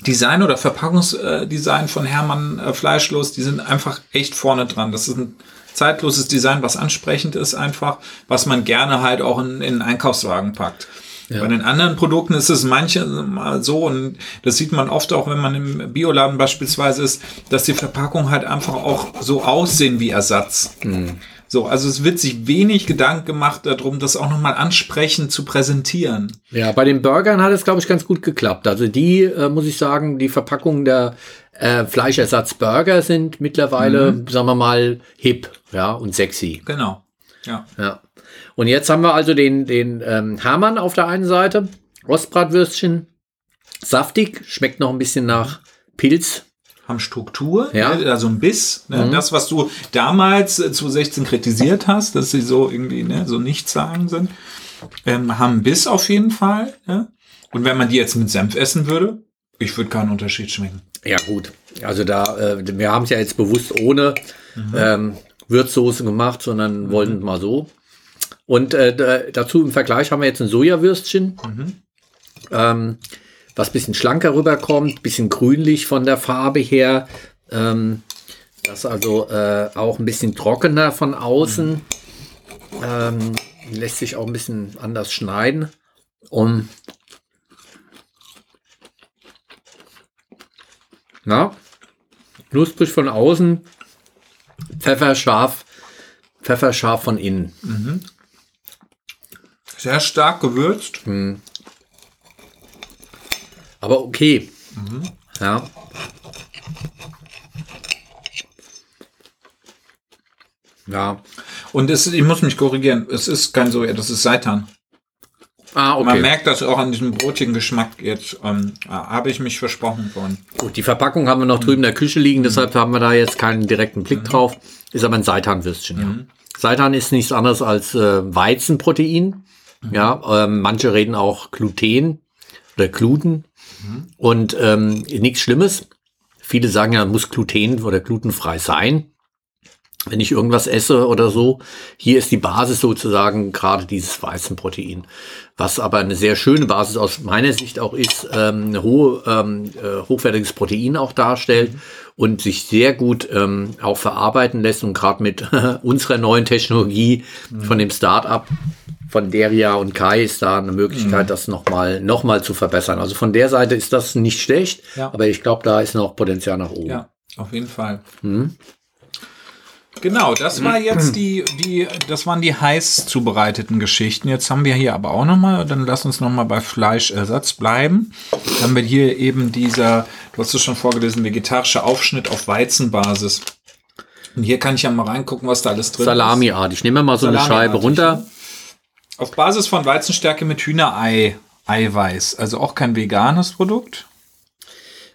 Design oder Verpackungsdesign von Hermann äh, Fleischlos, die sind einfach echt vorne dran. Das ist ein zeitloses Design, was ansprechend ist einfach, was man gerne halt auch in, in einen Einkaufswagen packt. Bei den anderen Produkten ist es manchmal so, und das sieht man oft auch, wenn man im Bioladen beispielsweise ist, dass die Verpackungen halt einfach auch so aussehen wie Ersatz. So, also es wird sich wenig Gedanken gemacht darum, das auch nochmal ansprechend zu präsentieren. Ja, bei den Burgern hat es, glaube ich, ganz gut geklappt. Also die, äh, muss ich sagen, die Verpackungen der äh, Fleischersatzburger sind mittlerweile, sagen wir mal, hip ja, und sexy. Genau. Ja. Ja. Und jetzt haben wir also den, den ähm, Hamann auf der einen Seite, Rostbratwürstchen, saftig, schmeckt noch ein bisschen nach Pilz. haben Struktur, Ja. ne, also ein Biss. Ne, Mhm. Das, was du damals äh, zu 16 kritisiert hast, dass sie so irgendwie ne, so nichtssagend sind, ähm, haben Biss auf jeden Fall. Ne? Und wenn man die jetzt mit Senf essen würde, ich würde keinen Unterschied schmecken. Ja, gut. Also da, äh, wir haben es ja jetzt bewusst ohne ähm, Würzsoße gemacht, sondern wollten mal so. Und äh, da, dazu im Vergleich haben wir jetzt ein Sojawürstchen, ähm, was bisschen schlanker rüberkommt, bisschen grünlich von der Farbe her. Ähm, das also äh, auch ein bisschen trockener von außen. Ähm, lässt sich auch ein bisschen anders schneiden. Und Ja. Knusprig von außen, pfefferscharf, pfefferscharf von innen. Sehr stark gewürzt. Aber okay. Ja. Ja. Und es, ich muss mich korrigieren, es ist kein Soja, das ist Seitan. Ah, okay. Man merkt das auch an diesem brotigen Geschmack jetzt. Ähm, habe ich mich versprochen von. Gut, die Verpackung haben wir noch drüben in der Küche liegen, deshalb haben wir da jetzt keinen direkten Blick drauf. Ist aber ein Seitanwürstchen, ja. Seitan ist nichts anderes als äh, Weizenprotein. Ja, ähm, manche reden auch Gluten oder Gluten. Und ähm, nichts Schlimmes. Viele sagen ja, muss Gluten oder glutenfrei sein. Wenn ich irgendwas esse oder so, hier ist die Basis sozusagen gerade dieses Weizenprotein. Was aber eine sehr schöne Basis aus meiner Sicht auch ist, ähm, eine hohe, ähm, äh, hochwertiges Protein auch darstellt und sich sehr gut ähm, auch verarbeiten lässt und gerade mit unserer neuen Technologie von dem Start-up von Deria und Kai ist da eine Möglichkeit, das nochmal noch mal zu verbessern. Also von der Seite ist das nicht schlecht, Ja. aber ich glaube, da ist noch Potenzial nach oben. Ja, auf jeden Fall. Mhm. Genau, das war jetzt die, die, das waren die heiß zubereiteten Geschichten. Jetzt haben wir hier aber auch noch mal, dann lass uns noch mal bei Fleischersatz bleiben. Dann haben wir hier eben dieser, du hast es schon vorgelesen, vegetarische Aufschnitt auf Weizenbasis. Und hier kann ich ja mal reingucken, was da alles drin ist. Salamiartig. Nehmen wir mal so eine Scheibe Salamiartig, runter. ne? Auf Basis von Weizenstärke mit Hühnerei, Eiweiß. Also auch kein veganes Produkt.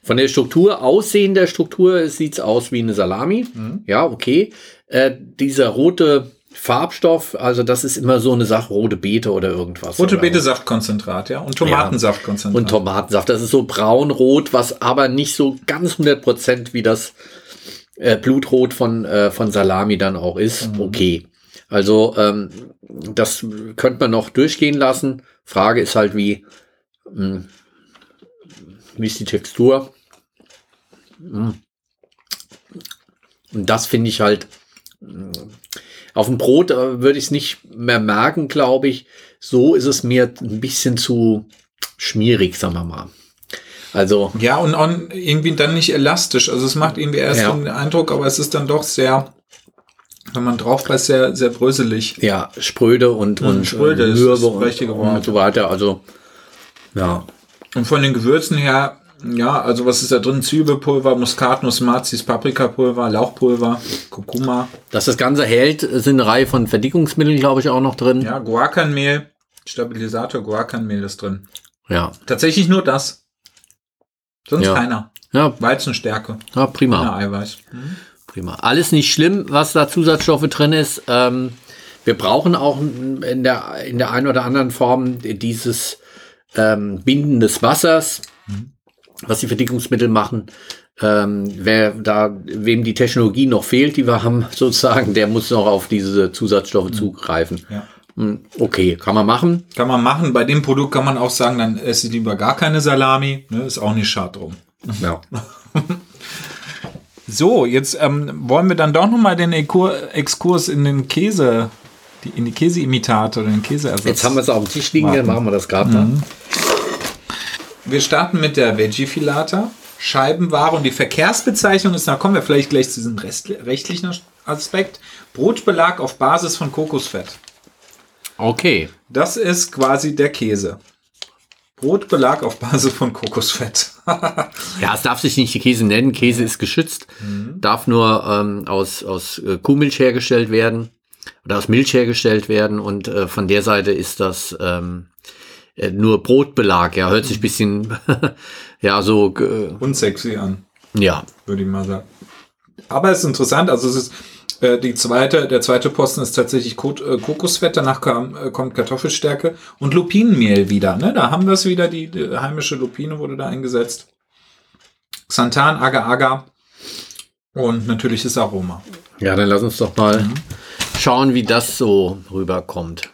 Von der Struktur, Aussehen der Struktur sieht's aus wie eine Salami. Ja, okay. Äh, dieser rote Farbstoff, also das ist immer so eine Sache, rote Beete oder irgendwas. Rote oder Beete Saftkonzentrat, ja. Und Tomatensaftkonzentrat. Und Tomatensaft. Das ist so braunrot, was aber nicht so ganz 100% wie das äh, Blutrot von, äh, von Salami dann auch ist. Okay. Also ähm, das könnte man noch durchgehen lassen. Frage ist halt, wie, mh, wie ist die Textur? Mm. Und das finde ich halt, mh, auf dem Brot äh, würde ich es nicht mehr merken, glaube ich. So ist es mir ein bisschen zu schmierig, sagen wir mal. Also, Ja, und on, irgendwie dann nicht elastisch. Also es macht irgendwie erst Ja. den Eindruck, aber es ist dann doch sehr, wenn man drauf beißt, sehr, sehr bröselig. ja, spröde und, Mhm, und spröde äh, ist mürbe und, und so weiter. Also, ja. Und von den Gewürzen her, ja, also was ist da drin? Zwiebelpulver, Muskatnuss, Mazis, Paprikapulver, Lauchpulver, Kurkuma, Dass das Ganze hält, sind eine Reihe von Verdickungsmitteln, glaube ich, auch noch drin. ja, Guacanmehl, Stabilisator Guacanmehl ist drin. Ja, Tatsächlich nur das. Sonst Ja. keiner. ja, Weizenstärke, ja prima. keine Eiweiß. Prima. Alles nicht schlimm, was da Zusatzstoffe drin ist. Ähm, wir brauchen auch in der, in der einen oder anderen Form dieses ähm, Binden des Wassers, was die Verdickungsmittel machen. Ähm, wer da, wem die Technologie noch fehlt, die wir haben sozusagen, der muss noch auf diese Zusatzstoffe zugreifen. Ja. Hm, Okay, kann man machen. Kann man machen. Bei dem Produkt kann man auch sagen, dann esse lieber gar keine Salami. Ne, ist auch nicht schad drum. Ja. So, jetzt ähm, wollen wir dann doch noch mal den Exkurs in den Käse, die, in die Käseimitate oder den Käseersatz. Jetzt haben wir es auf dem Tisch liegen, dann machen wir das gerade. Mhm. ne? Wir starten mit der Veggie Filata, Scheibenware und die Verkehrsbezeichnung ist, da kommen wir vielleicht gleich zu diesem rest, rechtlichen Aspekt, Brotbelag auf Basis von Kokosfett. Okay. Das ist quasi der Käse. Brotbelag auf Basis von Kokosfett. Ja, es darf sich nicht Käse nennen. Käse ist geschützt. Darf nur ähm, aus, aus äh, Kuhmilch hergestellt werden oder aus Milch hergestellt werden. Und äh, von der Seite ist das ähm, äh, nur Brotbelag. Ja, hört sich ein bisschen, ja, so, äh, Unsexy an, ja. würde ich mal sagen. Aber es ist interessant, also es ist äh, die zweite, der zweite Posten ist tatsächlich Ko Kokosfett, danach kam, kommt Kartoffelstärke und Lupinenmehl wieder. Ne? Da haben wir es wieder, die, die heimische Lupine wurde da eingesetzt. Xanthan, Agar-Agar und natürliches Aroma. Ja, dann lass uns doch mal schauen, wie das so rüberkommt.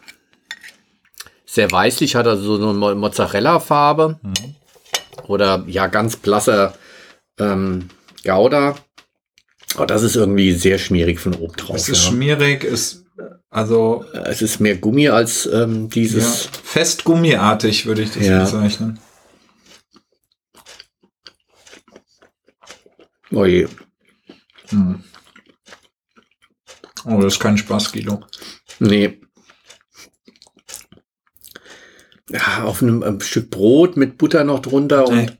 Sehr weißlich, hat also so eine Mo- Mozzarella-Farbe. Oder ja, ganz blasser ähm, Gouda. Aber das ist irgendwie sehr schmierig von oben drauf. Es ist ja. schmierig, ist also Es ist mehr Gummi als ähm, ja, dieses. fest gummiartig, würde ich das Ja. bezeichnen. Oh je. Hm. Oh, das ist kein Spaß, Guido. Nee. Ja, auf einem ähm, Stück Brot mit Butter noch drunter und Nee.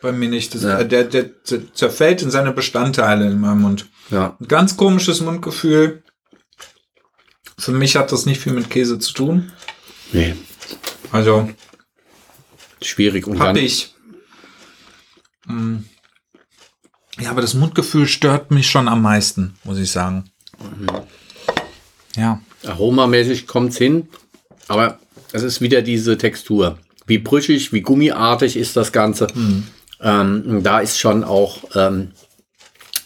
Bei mir nicht. Das, Ja. äh, der, der, der zerfällt in seine Bestandteile in meinem Mund. ja. Ein ganz komisches Mundgefühl. Für mich hat das nicht viel mit Käse zu tun. Nee, Also schwierig. Und hab ich. Hm. Ja, aber das Mundgefühl stört mich schon am meisten, muss ich sagen. Ja. Aromamäßig kommt's hin, aber es ist wieder diese Textur. Wie brüchig, wie gummiartig ist das Ganze. Ähm, da ist schon auch ähm,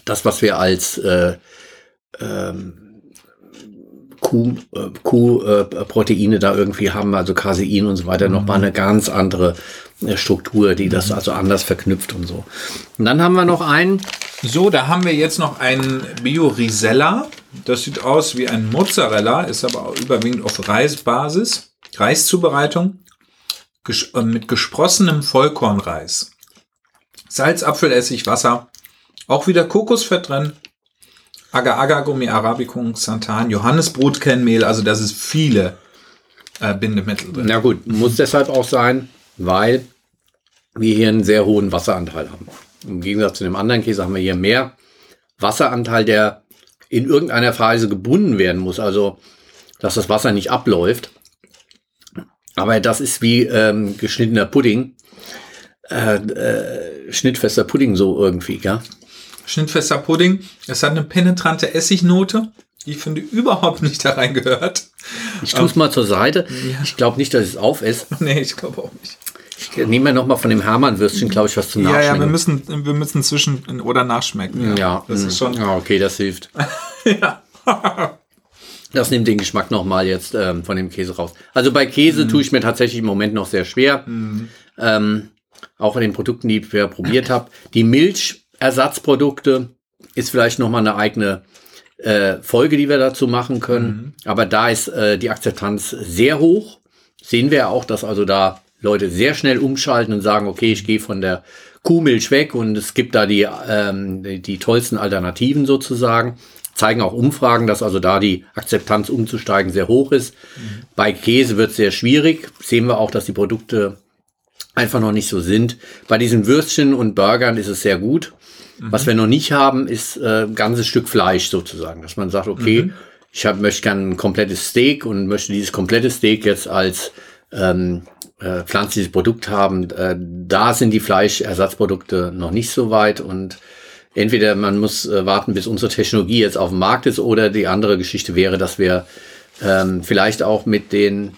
das, was wir als äh, ähm, Kuh, äh, Kuhproteine da irgendwie haben, also Casein und so weiter, nochmal eine ganz andere äh, Struktur, die das also anders verknüpft und so. Und dann haben wir noch einen, So, da haben wir jetzt noch einen Bio-Risella. Das sieht aus wie ein Mozzarella, ist aber auch überwiegend auf Reisbasis. Reiszubereitung ges äh, mit gesprossenem Vollkornreis. Salz, Apfelessig, Wasser. Auch wieder Kokosfett drin. Agar-Agar-Gummi, Arabicum, Santan, Johannesbrotkernmehl, also das ist viele äh, Bindemittel drin. Na gut, muss deshalb auch sein, weil wir hier einen sehr hohen Wasseranteil haben. Im Gegensatz zu dem anderen Käse haben wir hier mehr Wasseranteil, der in irgendeiner Weise gebunden werden muss, also dass das Wasser nicht abläuft. Aber das ist wie ähm, geschnittener Pudding, äh, äh, schnittfester Pudding so irgendwie, ja. Schnittfester Pudding. Es hat eine penetrante Essignote, die ich finde überhaupt nicht da reingehört. Ich tue es mal zur Seite. Ja. Ich glaube nicht, dass es aufesse. Nee, ich glaube auch nicht. Ich nehme mir noch mal von dem Hermann-Würstchen, glaube ich, was zum Nachschmecken. Ja, ja, wir müssen, wir müssen zwischen oder nachschmecken. Ja, ja das ist schon. Ja, okay, das hilft. ja. das nimmt den Geschmack noch mal jetzt ähm, von dem Käse raus. Also bei Käse mm. tue ich mir tatsächlich im Moment noch sehr schwer. Mm. Ähm, auch bei den Produkten, die ich probiert habe. Die Milchersatzprodukte ist vielleicht noch mal eine eigene äh, Folge, die wir dazu machen können. Mhm. Aber da ist äh, die Akzeptanz sehr hoch. Sehen wir auch, dass also da Leute sehr schnell umschalten und sagen, okay, ich gehe von der Kuhmilch weg und es gibt da die, ähm, die, tollsten Alternativen sozusagen. Zeigen auch Umfragen, dass also da die Akzeptanz umzusteigen sehr hoch ist. Mhm. Bei Käse wird es sehr schwierig. Sehen wir auch, dass die Produkte einfach noch nicht so sind. Bei diesen Würstchen und Burgern ist es sehr gut. Mhm. Was wir noch nicht haben, ist äh, ein ganzes Stück Fleisch sozusagen, dass man sagt, okay, mhm. ich hab, möchte gerne ein komplettes Steak und möchte dieses komplette Steak jetzt als ähm, äh, pflanzliches Produkt haben. Äh, da sind die Fleischersatzprodukte noch nicht so weit und entweder man muss äh, warten, bis unsere Technologie jetzt auf dem Markt ist oder die andere Geschichte wäre, dass wir ähm, vielleicht auch mit den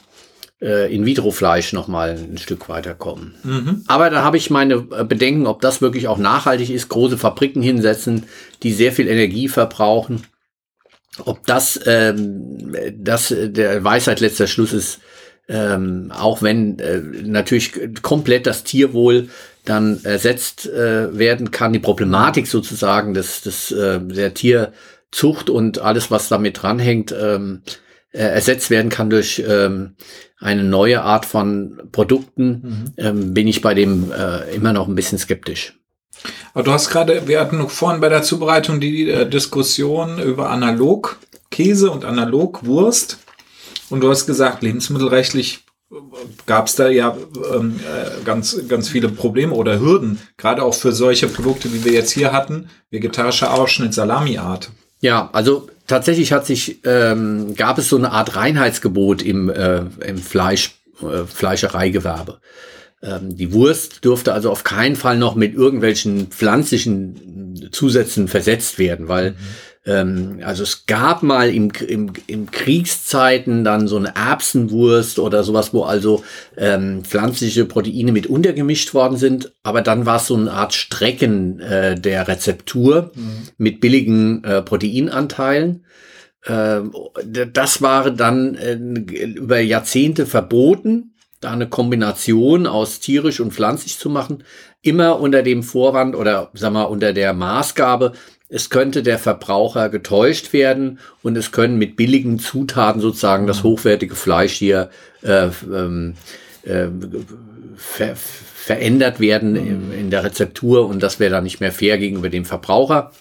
äh, In-vitro-Fleisch nochmal ein Stück weiterkommen. Mhm. Aber da habe ich meine äh, Bedenken, ob das wirklich auch nachhaltig ist. Große Fabriken hinsetzen, die sehr viel Energie verbrauchen. Ob das, ähm, das der Weisheit letzter Schluss ist, ähm, auch wenn äh, natürlich komplett das Tierwohl dann ersetzt äh, werden kann, die Problematik sozusagen des, des, äh, der Tierzucht und alles, was damit dranhängt, ähm, äh, ersetzt werden kann durch ähm, eine neue Art von Produkten, mhm. ähm, bin ich bei dem äh, immer noch ein bisschen skeptisch. Aber du hast gerade, wir hatten vorhin bei der Zubereitung die äh, Diskussion über Analogkäse und Analogwurst. Und du hast gesagt, lebensmittelrechtlich äh, gab es da ja ähm, äh, ganz, ganz viele Probleme oder Hürden, gerade auch für solche Produkte, wie wir jetzt hier hatten, vegetarischer Ausschnitt, Salamiart. Ja, also tatsächlich hat sich, ähm, gab es so eine Art Reinheitsgebot im, äh, im Fleisch, äh, Fleischereigewerbe. Ähm, die Wurst dürfte also auf keinen Fall noch mit irgendwelchen pflanzlichen Zusätzen versetzt werden, weil mhm. Ähm, also es gab mal im, im, im Kriegszeiten dann so eine Erbsenwurst oder sowas, wo also ähm, pflanzliche Proteine mit untergemischt worden sind, aber dann war es so eine Art Strecken äh, der Rezeptur mhm. mit billigen äh, Proteinanteilen. Äh, das war dann äh, über Jahrzehnte verboten da eine Kombination aus tierisch und pflanzlich zu machen, immer unter dem Vorwand oder sag mal unter der Maßgabe, es könnte der Verbraucher getäuscht werden und es können mit billigen Zutaten sozusagen das mhm. hochwertige Fleisch hier äh, ähm, äh, ver verändert werden in, in der Rezeptur und das wäre dann nicht mehr fair gegenüber dem Verbraucher.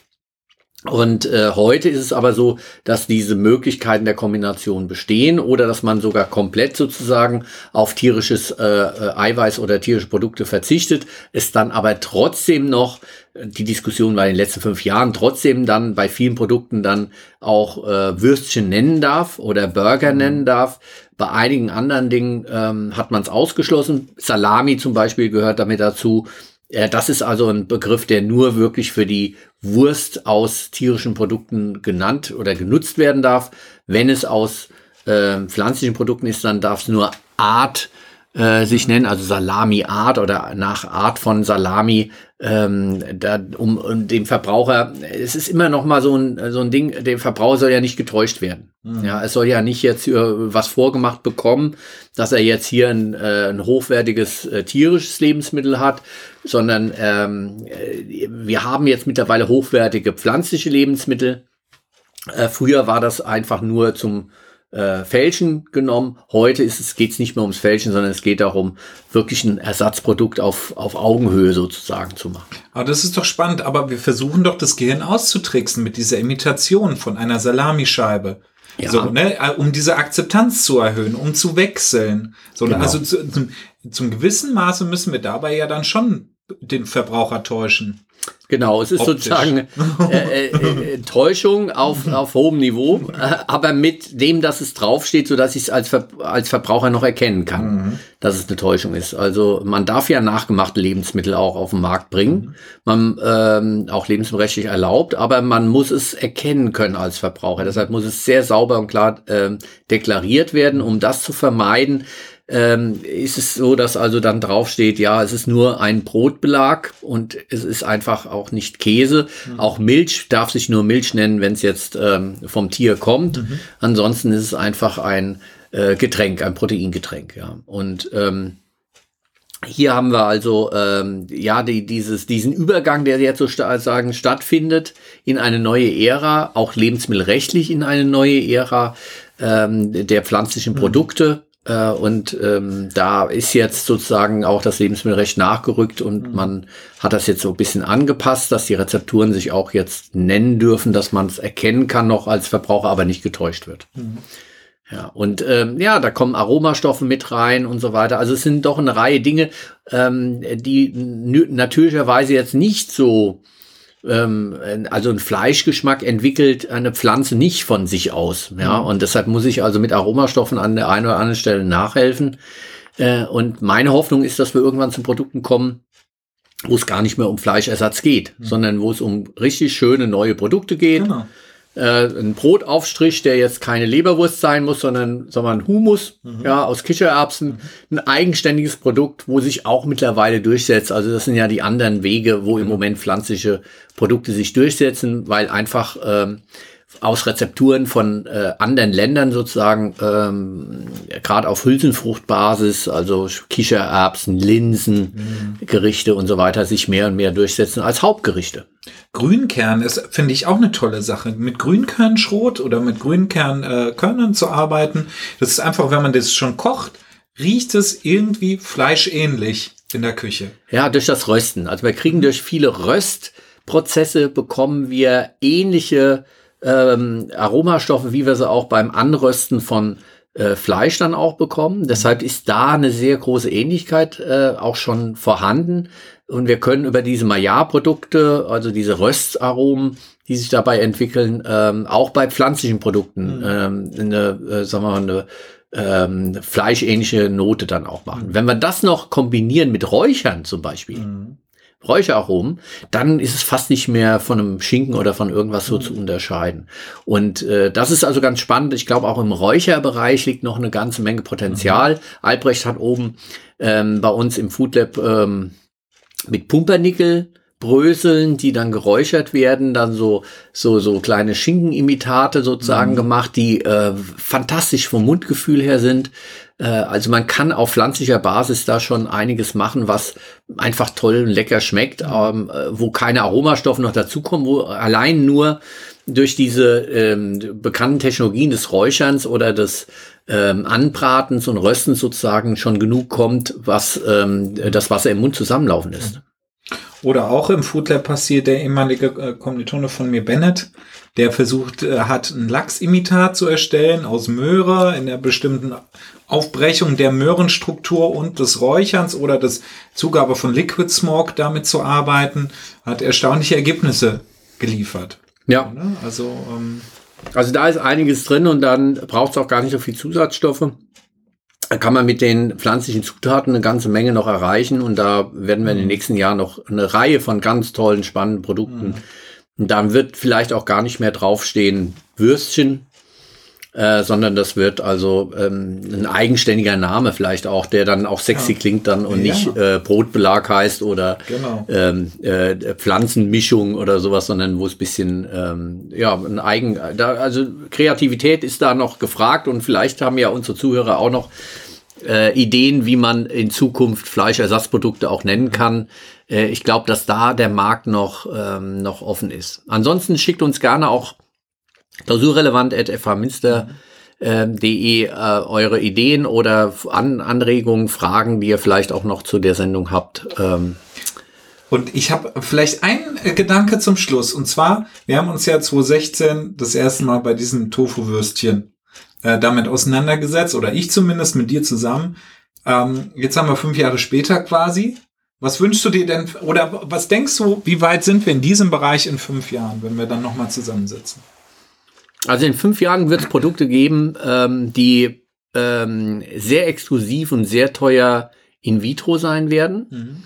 Und äh, heute ist es aber so, dass diese Möglichkeiten der Kombination bestehen oder dass man sogar komplett sozusagen auf tierisches äh, äh, Eiweiß oder tierische Produkte verzichtet, es dann aber trotzdem noch, die Diskussion war in den letzten fünf Jahren, trotzdem dann bei vielen Produkten dann auch äh, Würstchen nennen darf oder Burger mhm. nennen darf. Bei einigen anderen Dingen ähm, hat man es ausgeschlossen. Salami zum Beispiel gehört damit dazu. Äh, das ist also ein Begriff, der nur wirklich für die Wurst aus tierischen Produkten genannt oder genutzt werden darf. Wenn es aus äh, pflanzlichen Produkten ist, dann darf es nur Art äh, sich nennen, also Salami-Art oder nach Art von Salami, ähm, da, um, um dem Verbraucher, es ist immer noch mal so ein, so ein Ding, der Verbraucher soll ja nicht getäuscht werden. Mhm. Ja, es soll ja nicht jetzt was vorgemacht bekommen, dass er jetzt hier ein, äh, ein hochwertiges äh, tierisches Lebensmittel hat, sondern ähm, äh, wir haben jetzt mittlerweile hochwertige pflanzliche Lebensmittel. Äh, früher war das einfach nur zum äh, Fälschen genommen. Heute ist es, geht es nicht mehr ums Fälschen, sondern es geht darum, wirklich ein Ersatzprodukt auf, auf Augenhöhe sozusagen zu machen. Aber das ist doch spannend, aber wir versuchen doch das Gehirn auszutricksen mit dieser Imitation von einer Salamischeibe. Ja. So, ne, äh, um diese Akzeptanz zu erhöhen, um zu wechseln. So, ne, genau. Also zu, zum, zum gewissen Maße müssen wir dabei ja dann schon den Verbraucher täuschen. Genau, es ist Optisch. sozusagen äh, äh, äh, Täuschung auf, auf hohem Niveau, äh, aber mit dem, dass es draufsteht, so dass ich es als, Ver als Verbraucher noch erkennen kann, mhm. dass es eine Täuschung ist. Also man darf ja nachgemachte Lebensmittel auch auf den Markt bringen, mhm. man ähm, auch lebensmittelrechtlich erlaubt, aber man muss es erkennen können als Verbraucher. Deshalb muss es sehr sauber und klar ähm, deklariert werden, um das zu vermeiden, ähm, ist es so, dass also dann draufsteht, ja, es ist nur ein Brotbelag und es ist einfach auch nicht Käse. Mhm. Auch Milch darf sich nur Milch nennen, wenn es jetzt ähm, vom Tier kommt. Mhm. Ansonsten ist es einfach ein äh, Getränk, ein Proteingetränk, ja. Und ähm, hier haben wir also ähm, ja die, dieses, diesen Übergang, der jetzt so sagen stattfindet in eine neue Ära, auch lebensmittelrechtlich in eine neue Ära ähm, der pflanzlichen mhm. Produkte. Äh, und ähm, da ist jetzt sozusagen auch das Lebensmittelrecht nachgerückt und mhm. man hat das jetzt so ein bisschen angepasst, dass die Rezepturen sich auch jetzt nennen dürfen, dass man es erkennen kann noch als Verbraucher, aber nicht getäuscht wird. Mhm. Ja, und ähm, ja, da kommen Aromastoffe mit rein und so weiter. Also es sind doch eine Reihe Dinge, ähm, die natürlicherweise jetzt nicht so ähm, also ein Fleischgeschmack entwickelt eine Pflanze nicht von sich aus. Ja, mhm. und deshalb muss ich also mit Aromastoffen an der einen oder anderen Stelle nachhelfen. Äh, und meine Hoffnung ist, dass wir irgendwann zu Produkten kommen, wo es gar nicht mehr um Fleischersatz geht, mhm. sondern wo es um richtig schöne neue Produkte geht. Genau äh, ein Brotaufstrich, der jetzt keine Leberwurst sein muss, sondern, sondern ein Humus, mhm. ja, aus Kichererbsen. Mhm. Ein eigenständiges Produkt, wo sich auch mittlerweile durchsetzt. Also das sind ja die anderen Wege, wo im mhm. Moment pflanzliche Produkte sich durchsetzen, weil einfach ähm, aus Rezepturen von äh, anderen Ländern sozusagen, ähm, gerade auf Hülsenfruchtbasis, also Kichererbsen, Linsen, mhm. Gerichte und so weiter, sich mehr und mehr durchsetzen als Hauptgerichte. Grünkern ist, finde ich, auch eine tolle Sache. Mit Grünkernschrot oder mit Grünkernkörnern äh, zu arbeiten, das ist einfach, wenn man das schon kocht, riecht es irgendwie fleischähnlich in der Küche. Ja, durch das Rösten. Also wir kriegen durch viele Röstprozesse bekommen wir ähnliche ähm, Aromastoffe, wie wir sie auch beim Anrösten von äh, Fleisch dann auch bekommen. Deshalb ist da eine sehr große Ähnlichkeit äh, auch schon vorhanden. Und wir können über diese Maillard-Produkte, also diese Röstaromen, die sich dabei entwickeln, ähm, auch bei pflanzlichen Produkten mhm. ähm, eine, äh, sagen wir mal, eine ähm, fleischähnliche Note dann auch machen. Mhm. Wenn wir das noch kombinieren mit Räuchern zum Beispiel, mhm. Räucheraromen, dann ist es fast nicht mehr von einem Schinken oder von irgendwas so zu mhm. unterscheiden. Und äh, das ist also ganz spannend. Ich glaube, auch im Räucherbereich liegt noch eine ganze Menge Potenzial. Mhm. Albrecht hat oben ähm, bei uns im Food Lab ähm, mit Pumpernickel Bröseln, die dann geräuchert werden, dann so so so kleine Schinkenimitate sozusagen mhm. gemacht, die äh, fantastisch vom Mundgefühl her sind. Äh, also man kann auf pflanzlicher Basis da schon einiges machen, was einfach toll und lecker schmeckt, ähm, äh, wo keine Aromastoffe noch dazukommen, wo allein nur durch diese ähm, bekannten Technologien des Räucherns oder des ähm, Anbratens und Röstens sozusagen schon genug kommt, was ähm, das Wasser im Mund zusammenlaufen lässt. Oder auch im Food Lab passiert der ehemalige äh, Kommilitone von mir, Bennett, der versucht äh, hat, ein Lachsimitat zu erstellen aus Möhre in der bestimmten Aufbrechung der Möhrenstruktur und des Räucherns oder des Zugabe von Liquid Smoke damit zu arbeiten, hat erstaunliche Ergebnisse geliefert. Ja. Also, ähm, also da ist einiges drin und dann braucht es auch gar nicht so viel Zusatzstoffe. Da kann man mit den pflanzlichen Zutaten eine ganze Menge noch erreichen und da werden wir in den mhm. nächsten Jahren noch eine Reihe von ganz tollen, spannenden Produkten. Mhm. Und dann wird vielleicht auch gar nicht mehr draufstehen Würstchen, äh, sondern das wird also ähm, ein eigenständiger Name vielleicht auch, der dann auch sexy ja. klingt dann und ja. nicht äh, Brotbelag heißt oder genau. ähm, äh, Pflanzenmischung oder sowas, sondern wo es bisschen ähm, ja ein eigen, da, also Kreativität ist da noch gefragt und vielleicht haben ja unsere Zuhörer auch noch äh, Ideen, wie man in Zukunft Fleischersatzprodukte auch nennen kann. Äh, ich glaube, dass da der Markt noch, ähm, noch offen ist. Ansonsten schickt uns gerne auch klausurrelevant at FH Münster äh, eure Ideen oder An Anregungen, Fragen, die ihr vielleicht auch noch zu der Sendung habt. Ähm, und ich habe vielleicht einen äh, Gedanke zum Schluss. Und zwar, wir haben uns ja 2016 das erste Mal bei diesen Tofu-Würstchen äh, damit auseinandergesetzt, oder ich zumindest mit dir zusammen. Ähm, jetzt haben wir fünf Jahre später quasi. Was wünschst du dir denn, oder was denkst du, wie weit sind wir in diesem Bereich in fünf Jahren, wenn wir dann nochmal zusammensitzen? Also in fünf Jahren wird es Produkte geben, ähm, die ähm, sehr exklusiv und sehr teuer in vitro sein werden. Mhm.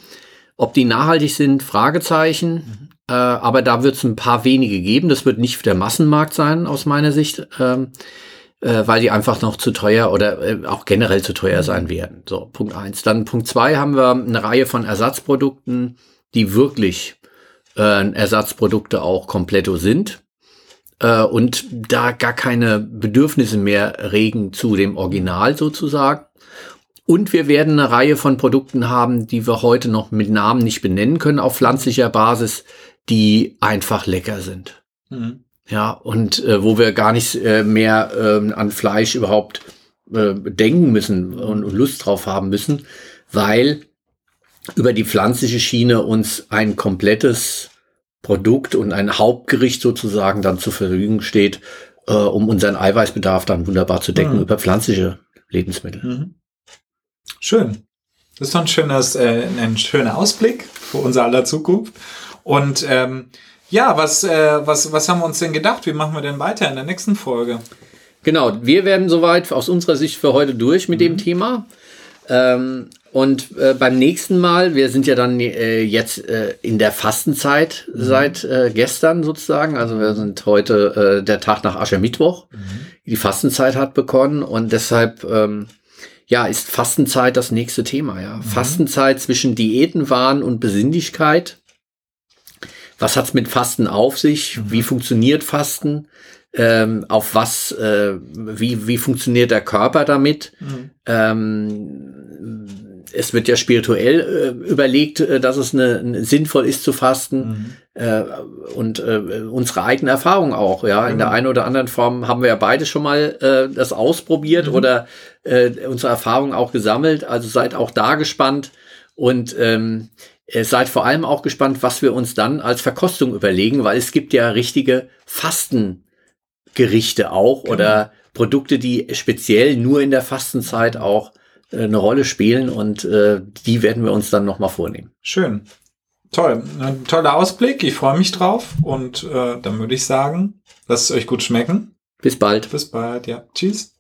Ob die nachhaltig sind, Fragezeichen. Mhm. Äh, aber da wird es ein paar wenige geben. Das wird nicht der Massenmarkt sein, aus meiner Sicht, ähm, äh, weil die einfach noch zu teuer oder äh, auch generell zu teuer sein werden. So, Punkt eins. Dann Punkt zwei haben wir eine Reihe von Ersatzprodukten, die wirklich äh, Ersatzprodukte auch kompletto sind äh, und da gar keine Bedürfnisse mehr regen zu dem Original sozusagen. Und wir werden eine Reihe von Produkten haben, die wir heute noch mit Namen nicht benennen können auf pflanzlicher Basis, die einfach lecker sind. Mhm. Ja, und äh, wo wir gar nicht äh, mehr äh, an Fleisch überhaupt äh, denken müssen und, und Lust drauf haben müssen, weil über die pflanzliche Schiene uns ein komplettes Produkt und ein Hauptgericht sozusagen dann zur Verfügung steht, äh, um unseren Eiweißbedarf dann wunderbar zu decken mhm. über pflanzliche Lebensmittel. Mhm. Schön. Das ist doch ein, schönes, äh, ein schöner Ausblick für unser aller Zukunft. Und ähm, ja, was, äh, was, was haben wir uns denn gedacht? Wie machen wir denn weiter in der nächsten Folge? Genau, wir werden soweit aus unserer Sicht für heute durch mit mhm. dem Thema. Ähm, und äh, beim nächsten Mal, wir sind ja dann äh, jetzt äh, in der Fastenzeit mhm. seit äh, gestern sozusagen. Also wir sind heute äh, der Tag nach Aschermittwoch. Mhm. Die Fastenzeit hat begonnen und deshalb ähm, ja, ist Fastenzeit das nächste Thema, ja. Mhm. Fastenzeit zwischen Diätenwahn und Besinnlichkeit. Was hat's mit Fasten auf sich? Mhm. Wie funktioniert Fasten? Ähm, auf was, äh, wie, wie funktioniert der Körper damit? Mhm. Ähm, es wird ja spirituell äh, überlegt, äh, dass es eine, eine, sinnvoll ist zu fasten mhm. äh, und äh, unsere eigene Erfahrung auch. Ja, in der genau. einen oder anderen Form haben wir ja beide schon mal äh, das ausprobiert mhm. oder unsere Erfahrungen auch gesammelt. Also seid auch da gespannt und ähm, seid vor allem auch gespannt, was wir uns dann als Verkostung überlegen, weil es gibt ja richtige Fastengerichte auch genau. oder Produkte, die speziell nur in der Fastenzeit auch äh, eine Rolle spielen und äh, die werden wir uns dann nochmal vornehmen. Schön. Toll. Ein toller Ausblick. Ich freue mich drauf und äh, dann würde ich sagen, lasst es euch gut schmecken. Bis bald. Bis bald, ja. Tschüss.